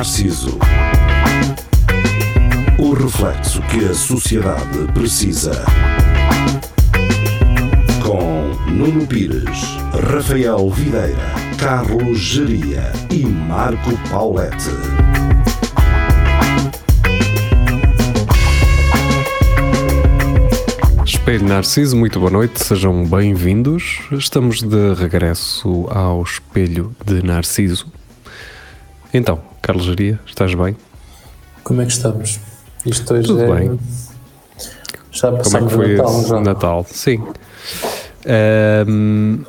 Narciso. O reflexo que a sociedade precisa. Com Nuno Pires, Rafael Videira, Carlos Geria e Marco Paulette. Espelho Narciso, muito boa noite, sejam bem-vindos. Estamos de regresso ao Espelho de Narciso. Então, Carlos Geria, estás bem? Como é que estamos? Isto hoje Tudo é... bem. Já Como é passamos que foi o Natal, já. Natal? Sim. Ahm,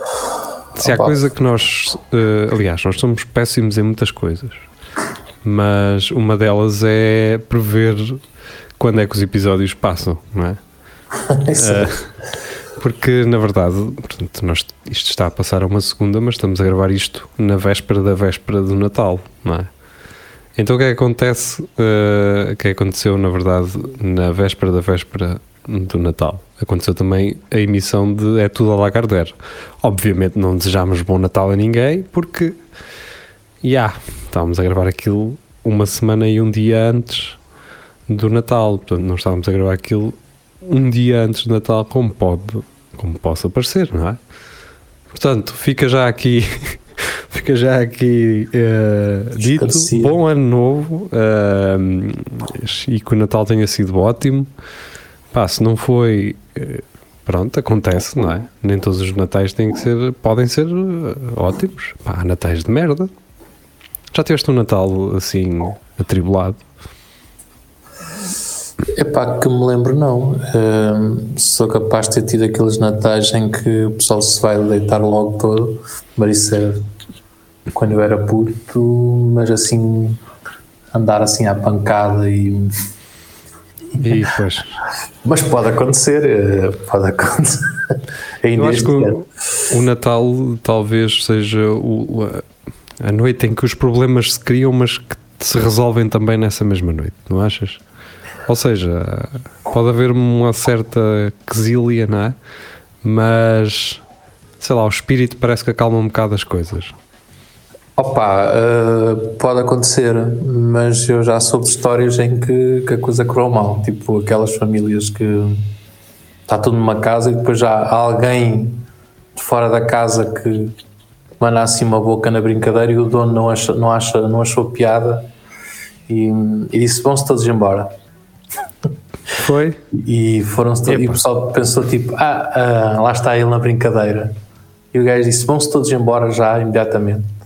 se há Opa. coisa que nós, eh, aliás, nós somos péssimos em muitas coisas, mas uma delas é prever quando é que os episódios passam, não é? É. Porque, na verdade, portanto, nós, isto está a passar a uma segunda, mas estamos a gravar isto na véspera da véspera do Natal, não é? Então o que é que acontece? o que aconteceu, na verdade, na véspera da véspera do Natal? Aconteceu também a emissão de É Tudo a Lagardère. Obviamente não desejámos bom Natal a ninguém, porque, já, estávamos a gravar aquilo uma semana e um dia antes do Natal. Portanto, não estávamos a gravar aquilo um dia antes do Natal, como pode, como possa parecer, não é? Portanto, fica já aqui, fica já aqui eh, dito, bom ano novo eh, e que o Natal tenha sido ótimo. Pá, se não foi, eh, pronto, acontece, não é? Nem todos os Natais têm que ser, podem ser ótimos. Pá, há Natais de merda. Já tiveste um Natal assim atribulado? Epá, que me lembro não. Ahm, sou capaz de ter tido aqueles natais em que o pessoal se vai deitar logo todo, mas isso era quando eu era puto, mas assim andar assim à pancada e E depois. mas pode acontecer, eh, pode acontecer. Ainda Eu acho que o, o Natal talvez seja o, a, noite em que os problemas se criam, mas que se resolvem também nessa mesma noite, não achas? Ou seja, pode haver uma certa quesília, não é? Mas, sei lá, o espírito parece que acalma um bocado as coisas. Opa, eh, pode acontecer, mas eu já soube de histórias em que, que a coisa correu mal. Tipo aquelas famílias que está tudo numa casa e depois já há alguém de fora da casa que manda assim uma boca na brincadeira e o dono não, acha, não, acha, não achou piada e, e disse: vão-se todos embora. Foi? E foram-se todos, e o pessoal pensou tipo, ah, ah, lá está ele na brincadeira. E o gajo disse, vão-se todos embora já, imediatamente.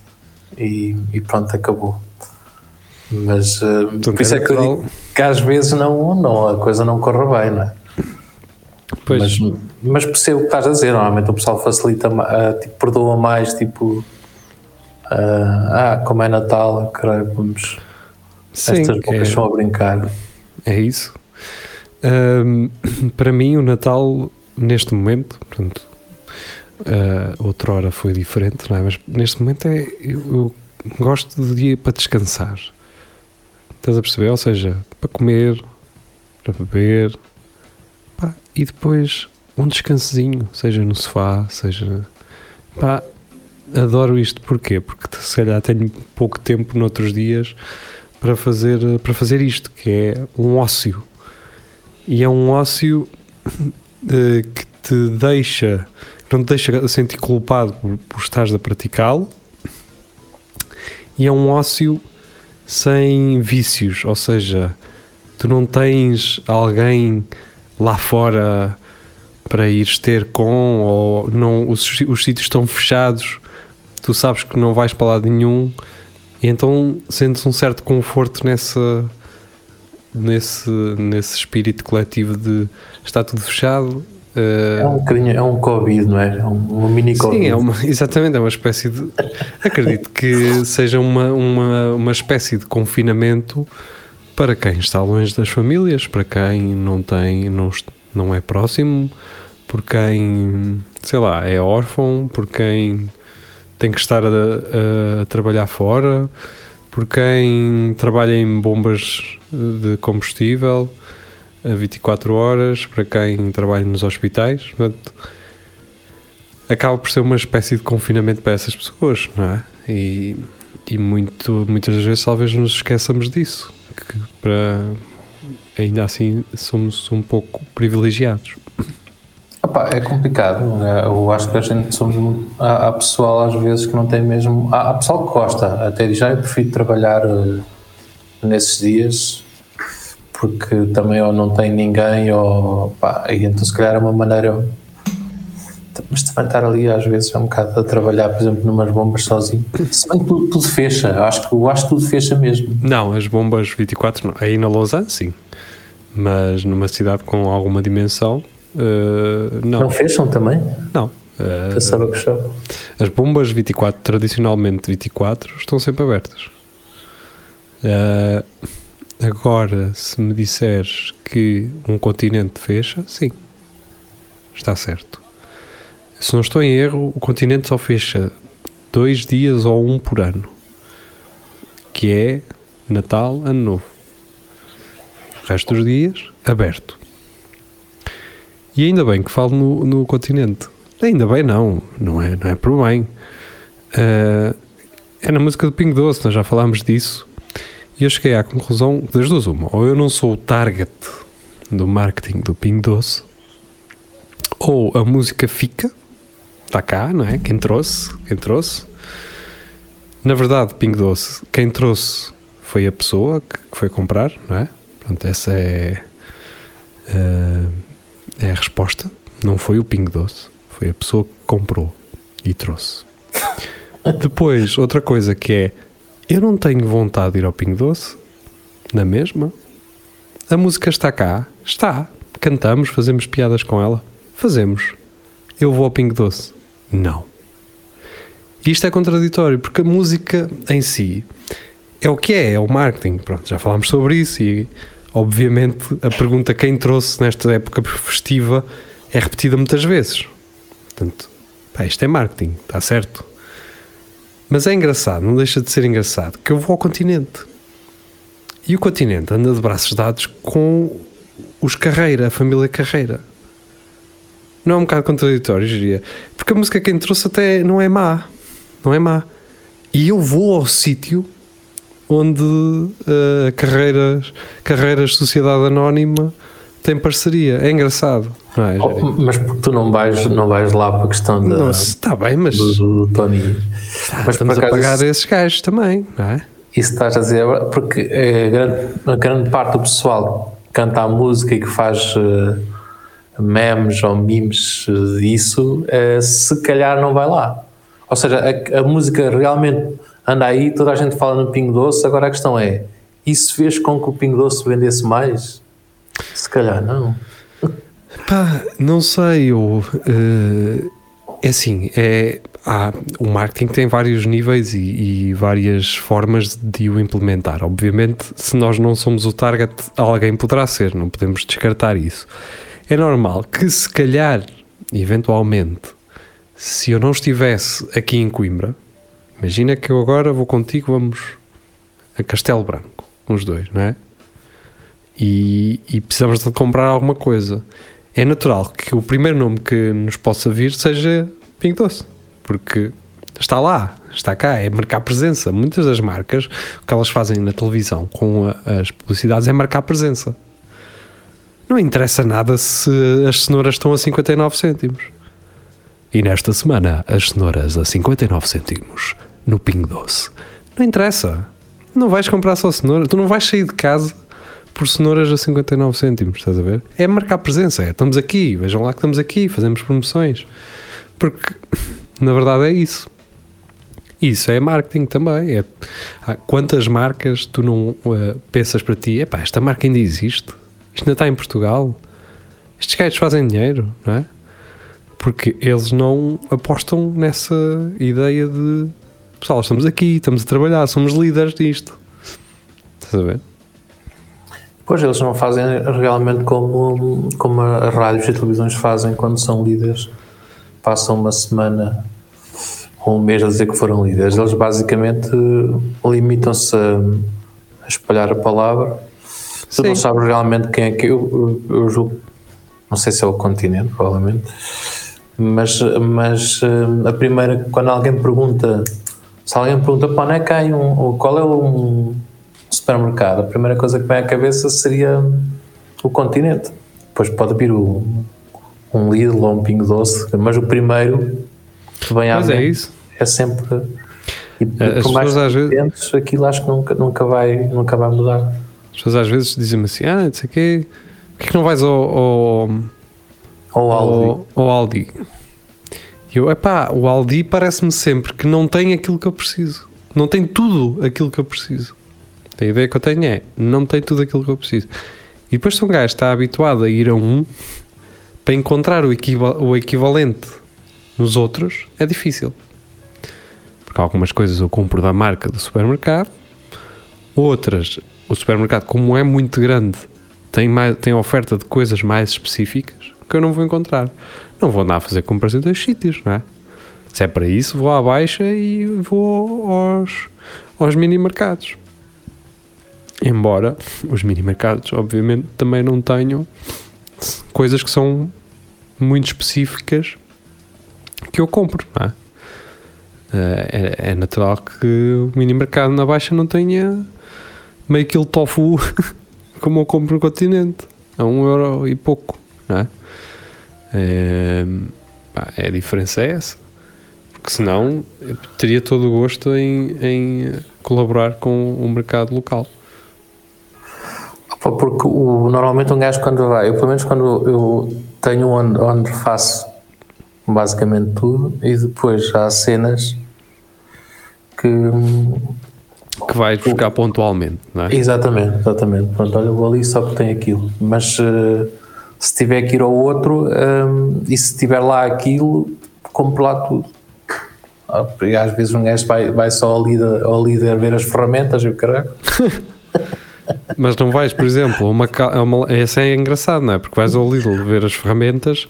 E, e pronto, acabou. Mas ah, por isso é que eu digo que às vezes não, não, a coisa não corre bem, não é? Pois, Mas, mas percebo o que estás a dizer, normalmente o pessoal facilita, ah, tipo, perdoa mais, tipo, ah, ah, como é Natal, caralho, vamos, sim, estas bocas é, estão a brincar. é isso. Ahm, para mim, o Natal, neste momento, portanto, ah, outrora foi diferente, não é? Mas neste momento é, eu, eu gosto de dia para descansar. Estás a perceber? Ou seja, para comer, para beber, pá, e depois um descansozinho, seja no sofá, seja. Pá, adoro isto, porquê? Porque se calhar tenho pouco tempo noutros dias para fazer, para fazer isto, que é um ócio. E é um ócio eh, que te deixa, não te deixa sentir culpado por, por estares a praticá-lo, e é um ócio sem vícios, ou seja, tu não tens alguém lá fora para ires ter com, ou não, os, os sítios estão fechados, tu sabes que não vais para lado nenhum, e então sentes um certo conforto nessa nesse, nesse espírito coletivo de está tudo fechado. Eh, É um bocadinho, é um Covid, não é? É um, um mini Covid. Sim, é uma, exatamente, é uma espécie de. Acredito que seja uma, uma, uma espécie de confinamento para quem está longe das famílias, para quem não tem, não, não é próximo, por quem, sei lá, é órfão, por quem tem que estar a, a- a trabalhar fora, por quem trabalha em bombas de combustível a 24 horas, para quem trabalha nos hospitais. Portanto, acaba por ser uma espécie de confinamento para essas pessoas, não é? E, e muito, muitas vezes talvez nos esqueçamos disso, que para ainda assim somos um pouco privilegiados. Opa, é complicado. né? Eu acho que a gente somos. Há, há pessoal às vezes que não tem mesmo. Há, há pessoal que gosta, até diz, ah, eu prefiro trabalhar eh, nesses dias porque também ou não tem ninguém ou. Pá, e então se calhar é uma maneira. Mas também estar ali às vezes é um bocado a trabalhar, por exemplo, numas bombas sozinho. Se bem que tudo, tudo fecha, eu acho que eu acho que tudo fecha mesmo. Não, as bombas 24 não. Aí na Lausanne, sim. Mas numa cidade com alguma dimensão, eh, não. Não fecham também? Não. Eh, Pensava que fechava. as bombas 24, tradicionalmente 24, estão sempre abertas. Eh, agora, se me disseres que um continente fecha, sim. Está certo. Se não estou em erro, o continente só fecha dois dias ou um por ano. Que é Natal, Ano Novo. O resto dos dias, aberto. E ainda bem que falo no, no continente. Ainda bem não, não é, não é por bem. Ah, é na música do Pingo Doce, nós já falámos disso. E eu cheguei à conclusão das duas uma. Ou eu não sou o target do marketing do Pingo Doce, ou a música fica, está cá, não é? Quem trouxe, quem trouxe. Na verdade, Pingo Doce, quem trouxe foi a pessoa que foi comprar, não é? Portanto, essa é, ah, é a resposta. Não foi o Pingo Doce, foi a pessoa que comprou e trouxe. Depois, outra coisa que é, eu não tenho vontade de ir ao Pingo Doce, na mesma. A música está cá, está. Cantamos, fazemos piadas com ela, fazemos. Eu vou ao Pingo Doce, não. Isto é contraditório, porque a música em si é o que é, é o marketing. Pronto, já falámos sobre isso e, obviamente, a pergunta quem trouxe nesta época festiva é repetida muitas vezes. Portanto, pá, isto é marketing, está certo. Mas é engraçado, não deixa de ser engraçado, que eu vou ao continente. E o continente anda de braços dados com os Carreira, a família Carreira. Não é um bocado contraditório, diria. Porque a música que trouxe até não é má. Não é má. E eu vou ao sítio onde uh, carreiras, carreiras Sociedade Anónima tem parceria. É engraçado. Não é, Oh, mas porque tu não vais, não vais lá para a questão da, Não, está bem, mas do, do Tony. mas estamos a pagar isso, esses gajos também, não é? isso estás a dizer, verdade, porque eh, grande, a grande parte do pessoal que canta a música e que faz eh, memes ou memes eh, disso, eh, se calhar não vai lá. Ou seja, a, a música realmente anda aí, toda a gente fala no Pingo Doce, agora a questão é, isso fez com que o Pingo Doce vendesse mais? Se calhar não. Pá, não sei, eu, eh, é assim, é, há, o marketing tem vários níveis e, e várias formas de o implementar. Obviamente, se nós não somos o target, alguém poderá ser, não podemos descartar isso. É normal que, se calhar, eventualmente, se eu não estivesse aqui em Coimbra, imagina que eu agora vou contigo, vamos a Castelo Branco, uns dois, não é? e, e precisamos de comprar alguma coisa. É natural que o primeiro nome que nos possa vir seja Pingo Doce, porque está lá, está cá, é marcar presença. Muitas das marcas, o que elas fazem na televisão com a- as publicidades é marcar presença. Não interessa nada se as cenouras estão a 59 cêntimos. E nesta semana, as cenouras a 59 cêntimos no Pingo Doce. Não interessa. Não vais comprar só cenoura. Tu não vais sair de casa por cenouras a 59 cêntimos, estás a ver? É marcar presença. É, estamos aqui, vejam lá que estamos aqui, fazemos promoções. Porque, na verdade, é isso. Isso é marketing também. É, quantas marcas tu não eh, pensas para ti, epá, esta marca ainda existe? Isto ainda está em Portugal? Estes gajos fazem dinheiro, não é? Porque eles não apostam nessa ideia de pessoal, estamos aqui, estamos a trabalhar, somos líderes disto. Estás a ver? Pois eles não fazem realmente como, como as rádios e televisões fazem quando são líderes. Passam uma semana ou um mês a dizer que foram líderes. Eles basicamente limitam-se a, espalhar a palavra. Tu não Sim. sabes realmente quem é que eu, eu, eu julgo. Não sei se é o continente, provavelmente. Mas, mas eh, a primeira, quando alguém pergunta Se alguém pergunta para onde é que há um, qual é um supermercado, a primeira coisa que vem à cabeça seria o continente. Depois pode vir o, um Lidl ou um Pingo Doce, mas o primeiro que vem à Mas é mente isso. é sempre. E As por mais pessoas às vezes- aquilo acho que nunca, nunca, vai, nunca vai mudar. As pessoas às vezes dizem-me assim: ah, não sei o quê, porquê que não vais ao, ao, Aldi. ao, ao Aldi? E eu, epá, o Aldi parece-me sempre que não tem aquilo que eu preciso. Não tem tudo aquilo que eu preciso. A ideia que eu tenho é, não tem tudo aquilo que eu preciso. E depois se um gajo está habituado a ir a um, para encontrar o, o equivalente nos outros, é difícil. Porque algumas coisas eu compro da marca do supermercado, outras, o supermercado, como é muito grande, tem, mais, tem oferta de coisas mais específicas que eu não vou encontrar. Não vou andar a fazer compras em dois sítios, não é? Se é para isso, vou à baixa e vou aos, aos mini mercados. Embora os mini mercados, obviamente, também não tenham coisas que são muito específicas que eu compro, não é? Eh, É, é natural que o mini mercado na baixa não tenha meio quilo tofu como eu compro no continente a um euro e pouco, não é? É, pá, a diferença é essa. Porque senão eu teria todo o gosto em, em colaborar com o mercado local. Porque o, normalmente um gajo quando vai, eu pelo menos quando eu tenho onde, onde faço basicamente tudo e depois há cenas que Que vais buscar pontualmente, não é? exatamente, exatamente. Pronto, olha, eu vou ali só porque tem aquilo. Mas eh, se tiver que ir ao outro hum, e se tiver lá aquilo, compro lá tudo. Ah, porque às vezes um gajo vai, vai só ao líder, ao líder ver as ferramentas e o caralho. Mas não vais, por exemplo, uma, uma. Esse é engraçado, não é? Porque vais ao Lidl ver as ferramentas,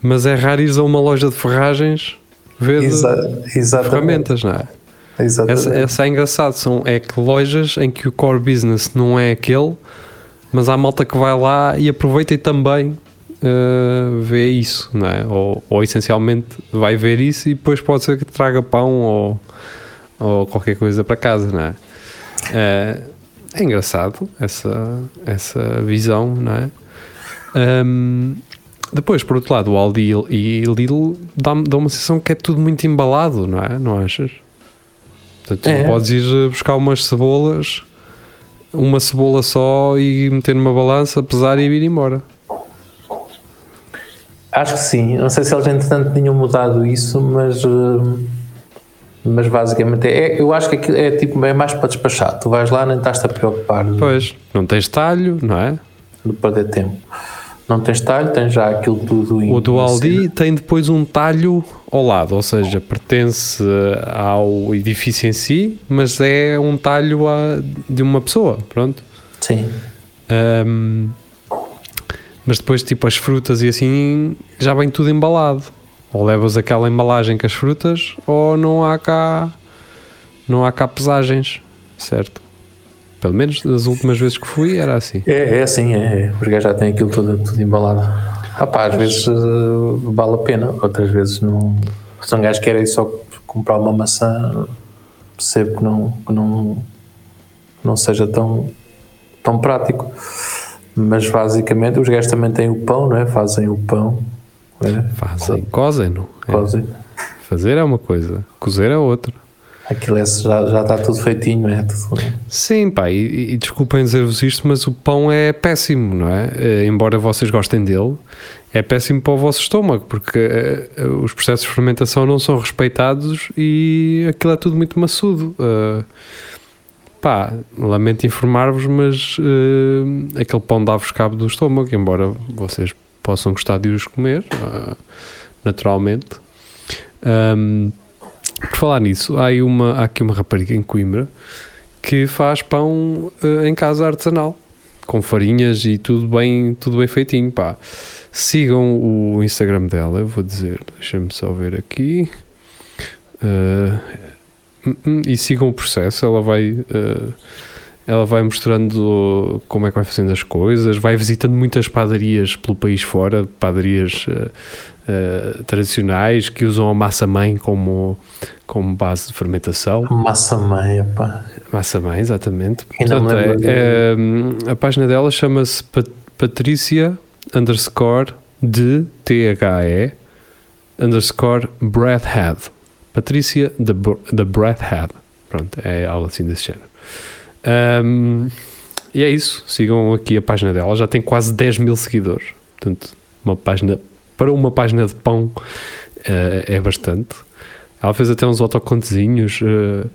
mas é raro ires a uma loja de ferragens ver Exa- ferramentas, não é? Exatamente. Essa, essa é engraçado. São, é que lojas em que o core business não é aquele, mas há malta que vai lá e aproveita e também uh, vê isso, não é? Ou, ou essencialmente vai ver isso e depois pode ser que traga pão ou, ou qualquer coisa para casa, não é? Uh, é engraçado essa, essa visão, não é? Um, depois, por outro lado, o Aldi e Lidl dá uma sensação que é tudo muito embalado, não é? Não achas? Portanto, É. não podes ir buscar umas cebolas, uma cebola só e meter numa balança, pesar e vir embora. Acho que sim. Não sei se eles entretanto tinham mudado isso, mas, hum, mas basicamente é, eu acho que aquilo é tipo é mais para despachar. Tu vais lá, nem estás-te a preocupar Pois, não tens talho, não é? de perder tempo. Não tens talho, tens já aquilo tudo em O do Aldi tem depois um talho ao lado, ou seja, pertence ao edifício em si, mas é um talho a- de uma pessoa, pronto. Sim. Ahm, mas depois, tipo, as frutas e assim, já vem tudo embalado. Ou levas aquela embalagem com as frutas, ou não há cá, não há cá pesagens, certo? Pelo menos das últimas vezes que fui era assim. É, é assim, é. é. Gajos já têm aquilo tudo, tudo embalado. Ah pá, às vezes uh, vale a pena, outras vezes não. Se um gajo quer ir só comprar uma maçã, percebo que não, que não, não seja tão, tão prático. Mas basicamente os gajos também têm o pão, não é? Fazem o pão. É? Fazem, cozem, não? É. Fazer é uma coisa, cozer é outra. Aquilo é, já, já está tudo feitinho, não é? Tudo, Sim, pá, e, e desculpem dizer-vos isto, mas o pão é péssimo, não é? Eh, embora vocês gostem dele, é péssimo para o vosso estômago, porque eh, eh, os processos de fermentação não são respeitados e aquilo é tudo muito maçudo. Pá, lamento informar-vos, mas eh, aquele pão dá-vos cabo do estômago, embora vocês possam gostar de os comer, ah, naturalmente. Ahm, por falar nisso, há, uma, há aqui uma rapariga em Coimbra que faz pão eh, em casa artesanal, com farinhas e tudo bem, tudo bem feitinho, pá. Sigam o Instagram dela, eu vou dizer, deixa-me só ver aqui. Hum, e sigam o processo, ela vai. eh, ela vai mostrando como é que vai fazendo as coisas, vai visitando muitas padarias pelo país fora, padarias uh, uh, tradicionais que usam a massa-mãe como, como base de fermentação. Massa-mãe, pá. Massa-mãe, exatamente. Portanto, é, é, a página dela chama-se Pat- Patrícia underscore de T-H-E underscore Breathhead. Patrícia the, the Breathhead. Pronto, é algo assim desse género. Um, e é isso. Sigam aqui a página dela. Já tem quase 10 mil seguidores. Portanto, uma página para uma página de pão eh, é bastante. Ela fez até uns autocontezinhos eh,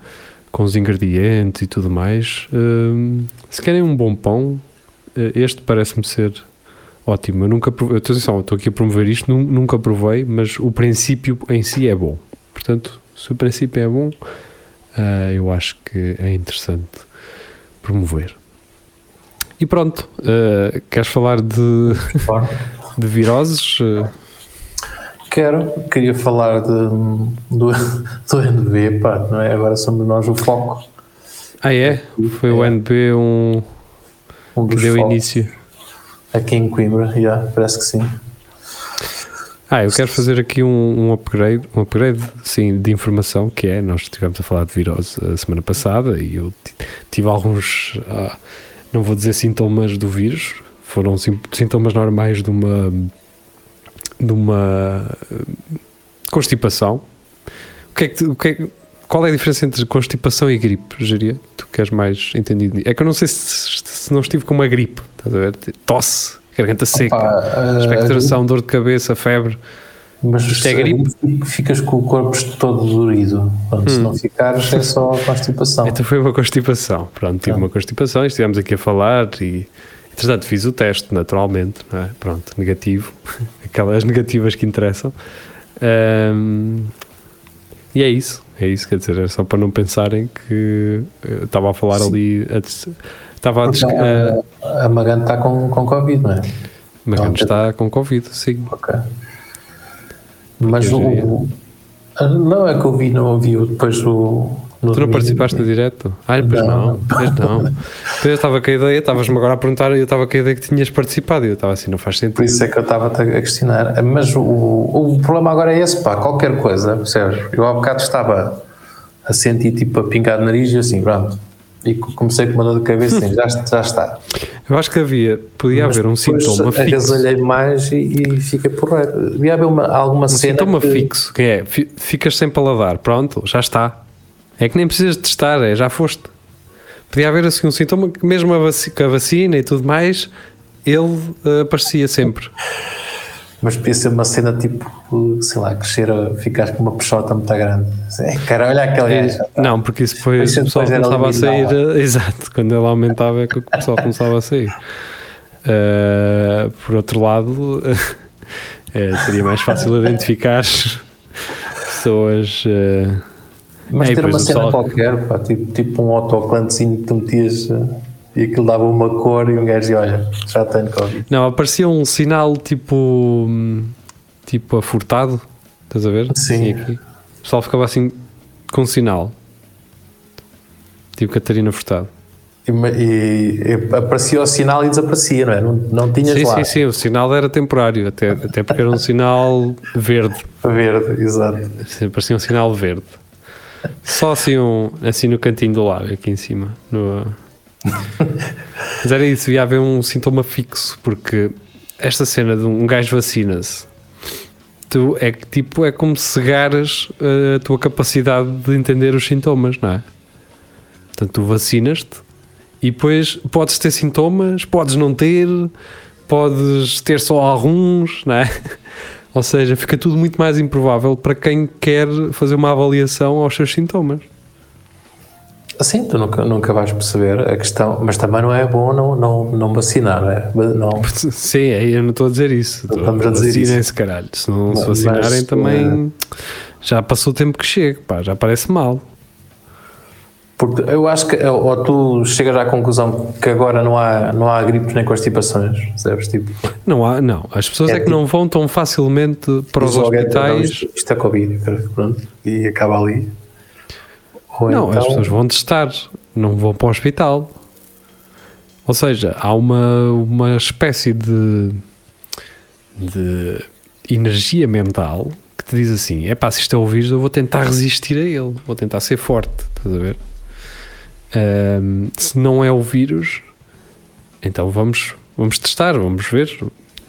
com os ingredientes e tudo mais. Um, se querem um bom pão, eh, este parece-me ser ótimo. Eu nunca provei, atenção, estou aqui a promover isto, nu- nunca provei, mas o princípio em si é bom. Portanto, se o princípio é bom, eu acho que é interessante promover. E pronto, ah, queres falar de, de viroses? Quero, queria falar de, do, do NB, pá, não é? Agora somos nós o foco. Ah, é? Foi o NB um, Um que deu focos início. Aqui em Coimbra, já, parece que sim. Ah, eu quero fazer aqui um, um upgrade, um upgrade, sim, de informação, que é, nós estivemos a falar de virose a semana passada e eu ti- tive alguns, ah, não vou dizer sintomas do vírus, foram sintomas normais de uma, de uma eh, constipação. O que é que, o que é qual é a diferença entre constipação e gripe, Jeria? Tu que és mais entendido. É que eu não sei se, se não estive com uma gripe, estás a ver? Tosse, garganta seca, ah, expectoração, dor de cabeça, febre. Mas Isto é gripe? Ficas com o corpo todo dorido. Pronto, Se não ficares, é só constipação. Então foi uma constipação. Pronto, tive uma constipação e estivemos aqui a falar e, entretanto, fiz o teste, naturalmente. é? Pronto, negativo. Aquelas negativas que interessam. Ahm, e é isso. É isso, quer dizer, é só para não pensarem que eu estava a falar ali. a des- Estava a. des- Porque a- a, Magana está com, com Covid, não é? Magano não, está com Covid, sim. Ok. Mas o, Não é que eu vi, não ouvi o- depois o. Tu não participaste no direto? Ah, pois Não. pois não. Depois eu estava com a ideia, estavas-me agora a perguntar e eu estava com a ideia que tinhas participado e eu estava assim, não faz sentido. Por isso é que eu estava a questionar. Mas o, o problema agora é esse, pá, qualquer coisa, percebes? Eu há bocado estava a sentir tipo a pingar de nariz e assim, pronto. E co- comecei com uma dor de cabeça assim, já, já está. Eu acho que havia, podia Mas haver um sintoma fixo. Agasalhei mais e, e fiquei porreiro. Devia haver uma, alguma Um cena. sintoma que- fixo, que é, fi- ficas sem paladar, pronto, já está. É que nem precisas de testar, é, já foste. Podia haver assim um sintoma que mesmo a vaci- com a vacina e tudo mais, ele eh, aparecia sempre. Mas podia ser uma cena tipo, sei lá, crescer, a- ficar com uma peixota muito grande. Cara, olha aquele gajo. Não, porque isso Isso o pessoal começava a sair. eh, Exato, quando ele aumentava é que o pessoal começava a sair. Eh, por outro lado, eh, seria mais fácil identificar pessoas. eh, Mas É, ter uma cena pessoal- qualquer, pá, tipo, tipo um autoclantezinho que tu metias eh, e aquilo dava uma cor e um gajo dizia, olha, já tenho Covid. Não, aparecia um sinal tipo. hum, tipo afurtado. Estás a ver? Sim. Assim. O pessoal ficava assim com um sinal. Tipo Catarina Furtado. E, e- e aparecia o sinal e desaparecia, não é? Não, não tinhas Sim, lá. sim, sim. O sinal era temporário, até, até porque era um sinal verde. Verde, exato. Parecia um sinal verde. Só assim, um, assim no cantinho do lado, aqui em cima. no- Mas era isso, ia haver um sintoma fixo, porque esta cena de um gajo vacina-se. Tu, é que tipo, é como cegares eh, a tua capacidade de entender os sintomas, não é? Portanto, tu vacinas-te e depois podes ter sintomas, podes não ter, podes ter só alguns, não é? Ou seja, fica tudo muito mais improvável para quem quer fazer uma avaliação aos seus sintomas. Assim, tu nunca, nunca vais perceber a questão, mas também não é bom não, não, não vacinar, não é? Não, Sim, é, eu não estou a dizer isso. Estou- Estamos a dizer isso. Vacinem-se, caralho. Se não se Mas, vacinarem eh, também já passou o tempo que chega, pá, já parece mal. porque eu acho que, ou tu chegas à conclusão que agora não há, não há gripes nem constipações, percebes? Tipo, Não há, não. As pessoas é, É que tipo- não vão tão facilmente para os "Não, hospitais. Isto, isto é Covid, pronto, e acaba ali. Ou Não, então- as pessoas vão testar, não vão para o hospital. Ou seja, há uma, uma espécie de, de energia mental que te diz assim: é pá, se isto é o vírus, eu vou tentar resistir a ele, vou tentar ser forte. Estás a ver? Ahm, se não é o vírus, então vamos, vamos testar, vamos ver.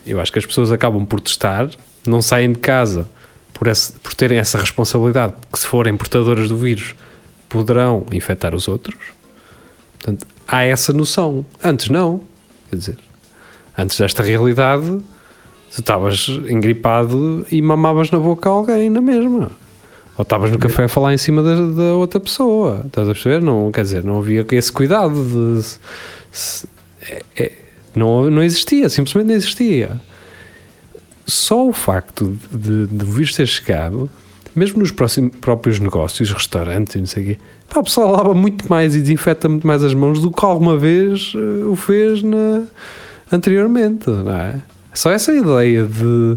Eu acho que as pessoas acabam por testar, não saem de casa por, esse- por terem essa responsabilidade, que se forem portadoras do vírus, poderão infectar os outros. Portanto, há essa noção. Antes não. Quer dizer, antes desta realidade, tu estavas engripado e mamavas na boca a alguém na mesma. Ou estavas no café a falar em cima da, da outra pessoa. Estás a perceber? Não, quer dizer, não havia esse cuidado de. se- é- é- não, não existia, simplesmente não existia. Só o facto de, de o vírus ter chegado, mesmo nos próximos, próprios negócios, restaurantes e não sei o quê, pá, o lava muito mais e desinfeta muito mais as mãos do que alguma vez eh, o fez na, anteriormente, não é? Só essa ideia de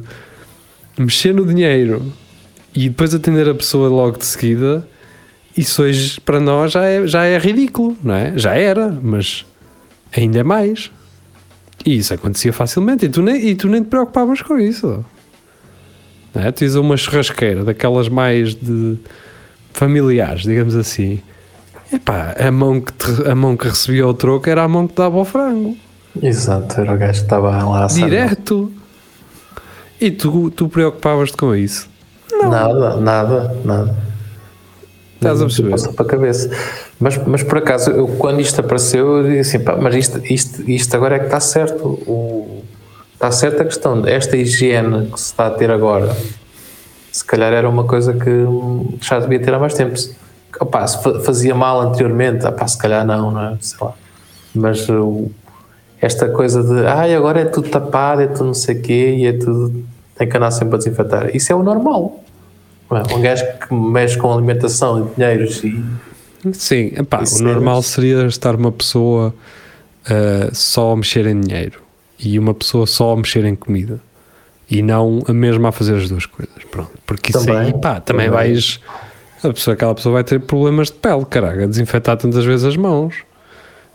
mexer no dinheiro e depois atender a pessoa logo de seguida, isso hoje para nós já é, já é ridículo, não é? Já era, mas ainda é mais. E isso acontecia facilmente e tu nem, e tu nem te preocupavas com isso. Não é? Tu ias a uma churrasqueira daquelas mais de familiares, digamos assim. Epá, a mão que, te- a mão que recebia o troco era a mão que dava o frango. Exato, era o gajo que estava lá a. Direto. E tu, tu preocupavas-te com isso. Nada, nada, nada. Estás a Não perceber? Passou para a cabeça. Mas, mas por acaso, eu, quando isto apareceu, eu disse assim, pá, mas isto, isto, isto agora é que está certo. O, está certa a questão desta higiene que se está a ter agora. Se calhar era uma coisa que já devia ter há mais tempo. Se- Opá, se fa- fazia mal anteriormente, opá, se calhar não, não é? Sei lá. Mas uh, esta coisa de ai, agora é tudo tapado, é tudo não sei o quê, e é tudo. tem que andar sempre a desinfetar. Isso é o normal. É? Um gajo que mexe com alimentação e dinheiros e. Sim, epá, Isso o normal seria estar uma pessoa ah, só a mexer em dinheiro e uma pessoa só a mexer em comida e não a mesma a fazer as duas coisas. Pronto, porque isso Também, aí, pá, também, também. vais. A pessoa, aquela pessoa vai ter problemas de pele, caraca, a desinfetar tantas vezes as mãos.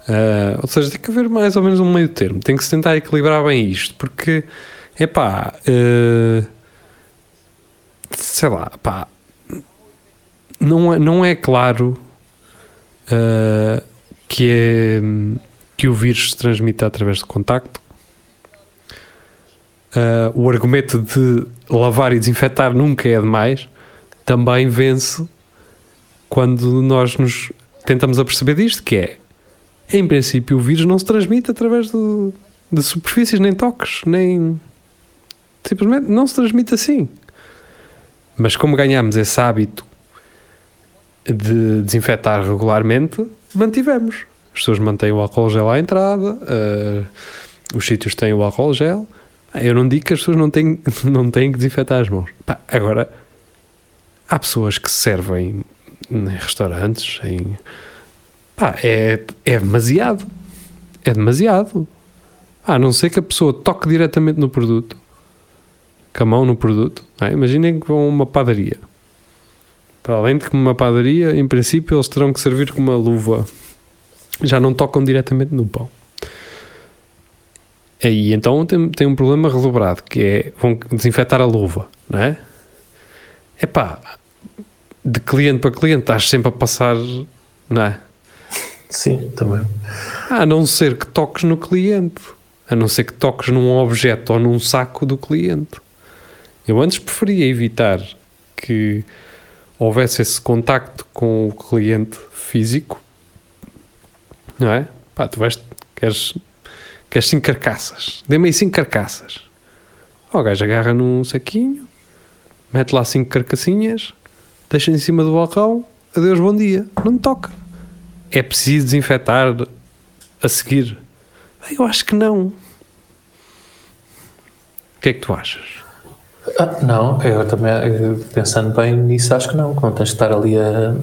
Ah, ou seja, tem que haver mais ou menos um meio termo, tem que se tentar equilibrar bem isto, porque, epá, ah, sei lá, pá, não é, não é claro uh, que, é, que o vírus se transmite através de contacto. Uh, o argumento de lavar e desinfetar nunca é demais, também vence quando nós nos tentamos aperceber disto, que é, em princípio, o vírus não se transmite através de, de superfícies, nem toques, nem... Simplesmente não se transmite assim. Mas como ganhamos esse hábito de desinfetar regularmente, mantivemos. As pessoas mantêm o álcool gel à entrada, eh, os sítios têm o álcool gel. Ah, Eu não digo que as pessoas não têm, não têm que desinfetar as mãos. Pá, agora, há pessoas que servem em restaurantes, em. Pá, é, é demasiado. É demasiado. A não ser que a pessoa toque diretamente no produto, com a mão no produto. é? Imaginem que vão a uma padaria. Para além de que uma padaria, em princípio, eles terão que servir com uma luva. Já não tocam diretamente no pão. Aí então tem, tem um problema redobrado, que é vão desinfetar a luva, não é? Epá, de cliente para cliente estás sempre a passar, não é? Sim, também. A não ser que toques no cliente, a não ser que toques num objeto ou num saco do cliente. Eu antes preferia evitar que houvesse esse contacto com o cliente físico, não é? Pá, tu vais, queres, queres cinco carcaças, dê-me aí cinco carcaças. O gajo agarra num saquinho, mete lá cinco carcassinhas, deixa em cima do balcão, adeus, bom dia, não me toca. É preciso desinfetar a seguir? Eu acho que não. O que é que tu achas? Ah, não, eu também, eu, pensando bem nisso, acho que não, que não tens de estar ali a,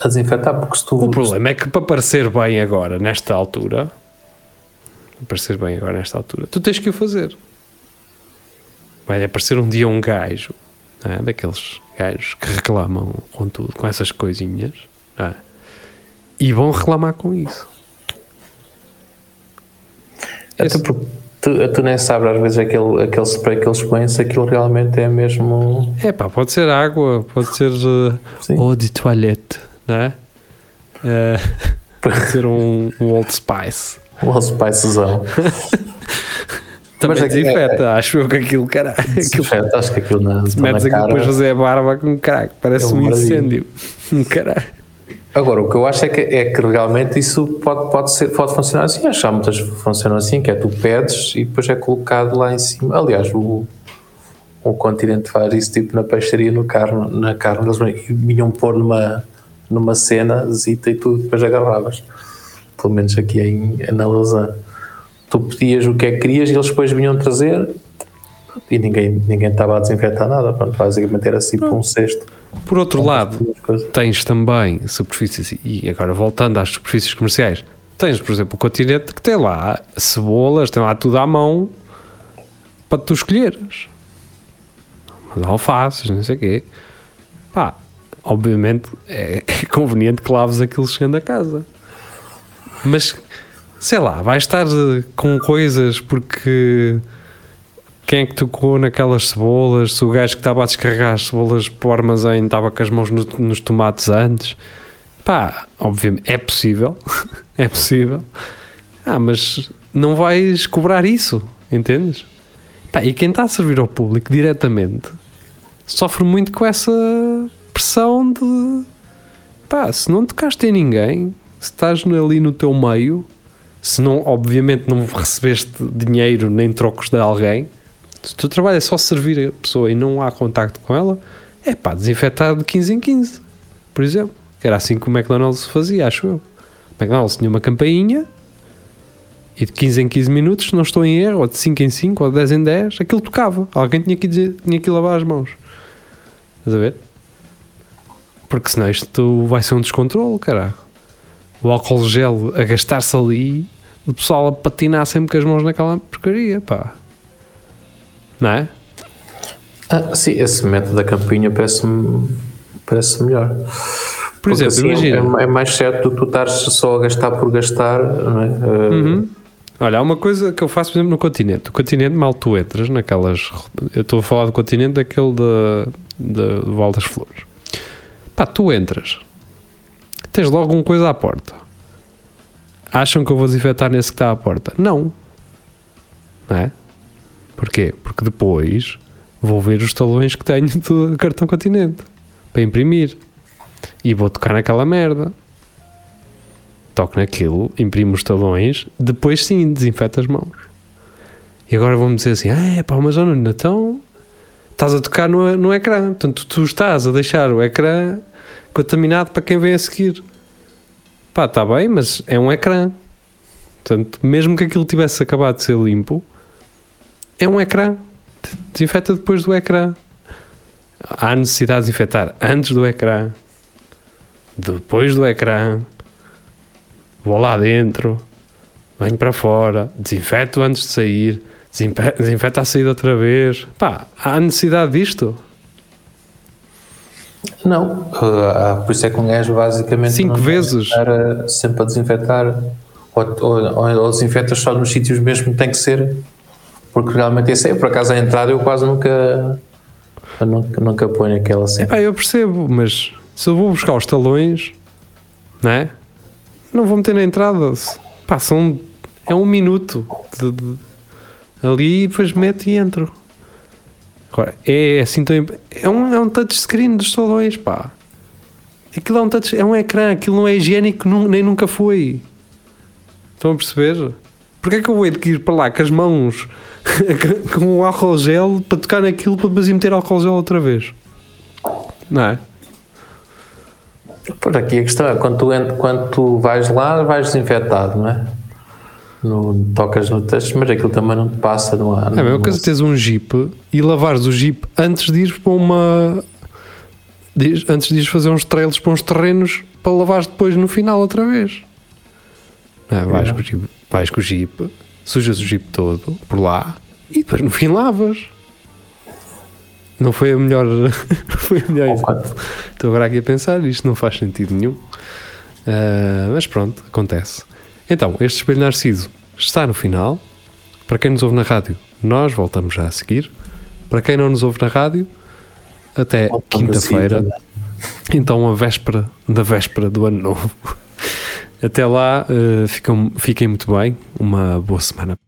a desinfetar, porque se tu. O problema é que para parecer bem agora, nesta altura, parecer bem agora nesta altura, tu tens que o fazer. Vai aparecer um dia um gajo, é? daqueles gajos que reclamam com tudo, com essas coisinhas, é? e vão reclamar com isso. Até porque tu, tu nem sabes às vezes aquele, aquele spray que eles põem se aquilo realmente é mesmo. É pá, pode ser água, pode ser uh, eau de toilette, não é? Eh, pode ser um, um Old Spice. Um Allspicezão. Também Mas é desinfeta, acho eu que aquilo, caralho. Aquilo, Desinfeta, acho que aquilo na, metes aquilo depois fazer a barba com caralho, parece É um maravilha. incêndio. Um caralho. Agora, o que eu acho é que, é que realmente isso pode, pode, ser, pode funcionar assim. Acho que há muitas que funcionam assim, que é tu pedes e depois é colocado lá em cima. Aliás, o, o continente faz isso tipo na peixaria, no carne, na carne, eles vinham pôr numa, numa cena, zita e tu depois agarravas. Pelo menos aqui em, na Lausanne. Tu pedias o que é que querias e eles depois vinham trazer e ninguém, ninguém estava a desinfetar nada. Pronto, basicamente era assim por um cesto. Por outro lado, tens também superfícies, e agora voltando às superfícies comerciais, tens, por exemplo, o continente que tem lá cebolas, tem lá tudo à mão para tu escolheres. Mas alfaces, não sei o quê. Pá, obviamente é, é conveniente que laves aquilo chegando a casa. Mas, sei lá, vais estar eh, com coisas porque quem é que tocou naquelas cebolas? Se o gajo que estava a descarregar as cebolas para o armazém estava com as mãos no- nos tomates antes? Pá, obviamente, é possível. é possível. Ah, mas não vais cobrar isso, entendes? Pá, e quem está a servir ao público diretamente sofre muito com essa pressão de pá, se não tocaste em ninguém, se estás ali no teu meio, se não, obviamente não recebeste dinheiro nem trocos de alguém, se o teu trabalho é só servir a pessoa e não há contacto com ela, é pá, desinfetar de 15 em 15, por exemplo. Era assim que o McDonald's fazia, acho eu. O McDonald's tinha uma campainha e de 15 em 15 minutos, se não estou em erro, ou de 5 em 5, ou de 10 em 10, aquilo tocava. Alguém tinha que, dizer, tinha que lavar as mãos. Estás a ver? Porque senão isto vai ser um descontrole, caralho. O álcool gel a gastar-se ali, o pessoal a patinar sempre com as mãos naquela porcaria, pá. Não é? Ah, sim, esse método da campinha parece-me parece melhor. Por Porque exemplo, assim imagina. É, é mais certo do que tu estares só a gastar por gastar, não é? Ah, Uhum. Olha, há uma coisa que eu faço, por exemplo, no continente. O continente, mal tu entras naquelas. Eu estou a falar do continente, daquele da, da, do Val das Flores. Pá, tu entras, tens logo uma coisa à porta. Acham que eu vou desinfetar nesse que está à porta? Não. Não é? Porquê? Porque depois vou ver os talões que tenho do cartão continente para imprimir e vou tocar naquela merda toco naquilo, imprimo os talões, depois sim desinfeto as mãos. E agora vão-me dizer assim: ah, é pá, mas olha, então estás a tocar no, no ecrã, portanto tu estás a deixar o ecrã contaminado para quem vem a seguir. Pá, está bem, mas é um ecrã. Portanto, mesmo que aquilo tivesse acabado de ser limpo, é um ecrã. Desinfeta depois do ecrã. Há necessidade de desinfetar antes do ecrã, depois do ecrã, vou lá dentro, venho para fora, desinfeto antes de sair, desinfe- desinfeta a saída outra vez. Pá, há necessidade disto? Não, ah, por isso é que um gajo basicamente Cinco vezes. estar ah, sempre a desinfetar ou, ou, ou, desinfetas só nos sítios mesmo que tem que ser, porque realmente esse é, por acaso a entrada eu quase nunca eu nunca, nunca ponho aquela cena. Pá, eu percebo, mas se eu vou buscar os talões, não é? Não vou meter na entrada. Pá, são, é um minuto de- de- ali e depois meto e entro. Agora, é assim tão. É um, é um touchscreen dos talões, pá. Aquilo é um, touch, é um ecrã, aquilo não é higiênico, nem nunca foi. Estão a perceber? Porquê é que eu vou ir para lá com as mãos com o álcool gel para tocar naquilo para depois ir meter álcool gel outra vez? Não é? Por aqui a questão é quando tu, quando tu vais lá, vais desinfetado, não é? No, tocas no teste, mas aquilo também não te passa, não há. É a mesma coisa teres um Jeep e lavares o Jeep antes de ir para uma. de Antes de ires fazer uns trails para uns terrenos para lavares depois no final outra vez. Não é? vais, com o Jeep, vais com o Jeep, sujas o Jeep todo por lá e depois no fim lavas. Não foi a melhor. foi a melhor. Estou agora aqui a pensar, isto não faz sentido nenhum. Ah, mas pronto, acontece. Então, este espelho narciso está no final. para quem nos ouve na rádio, nós voltamos já a seguir. Para quem não nos ouve na rádio, até quinta-feira. Então, a véspera da véspera do ano novo. Até lá, uh, fiquem, fiquem muito bem. Uma boa semana.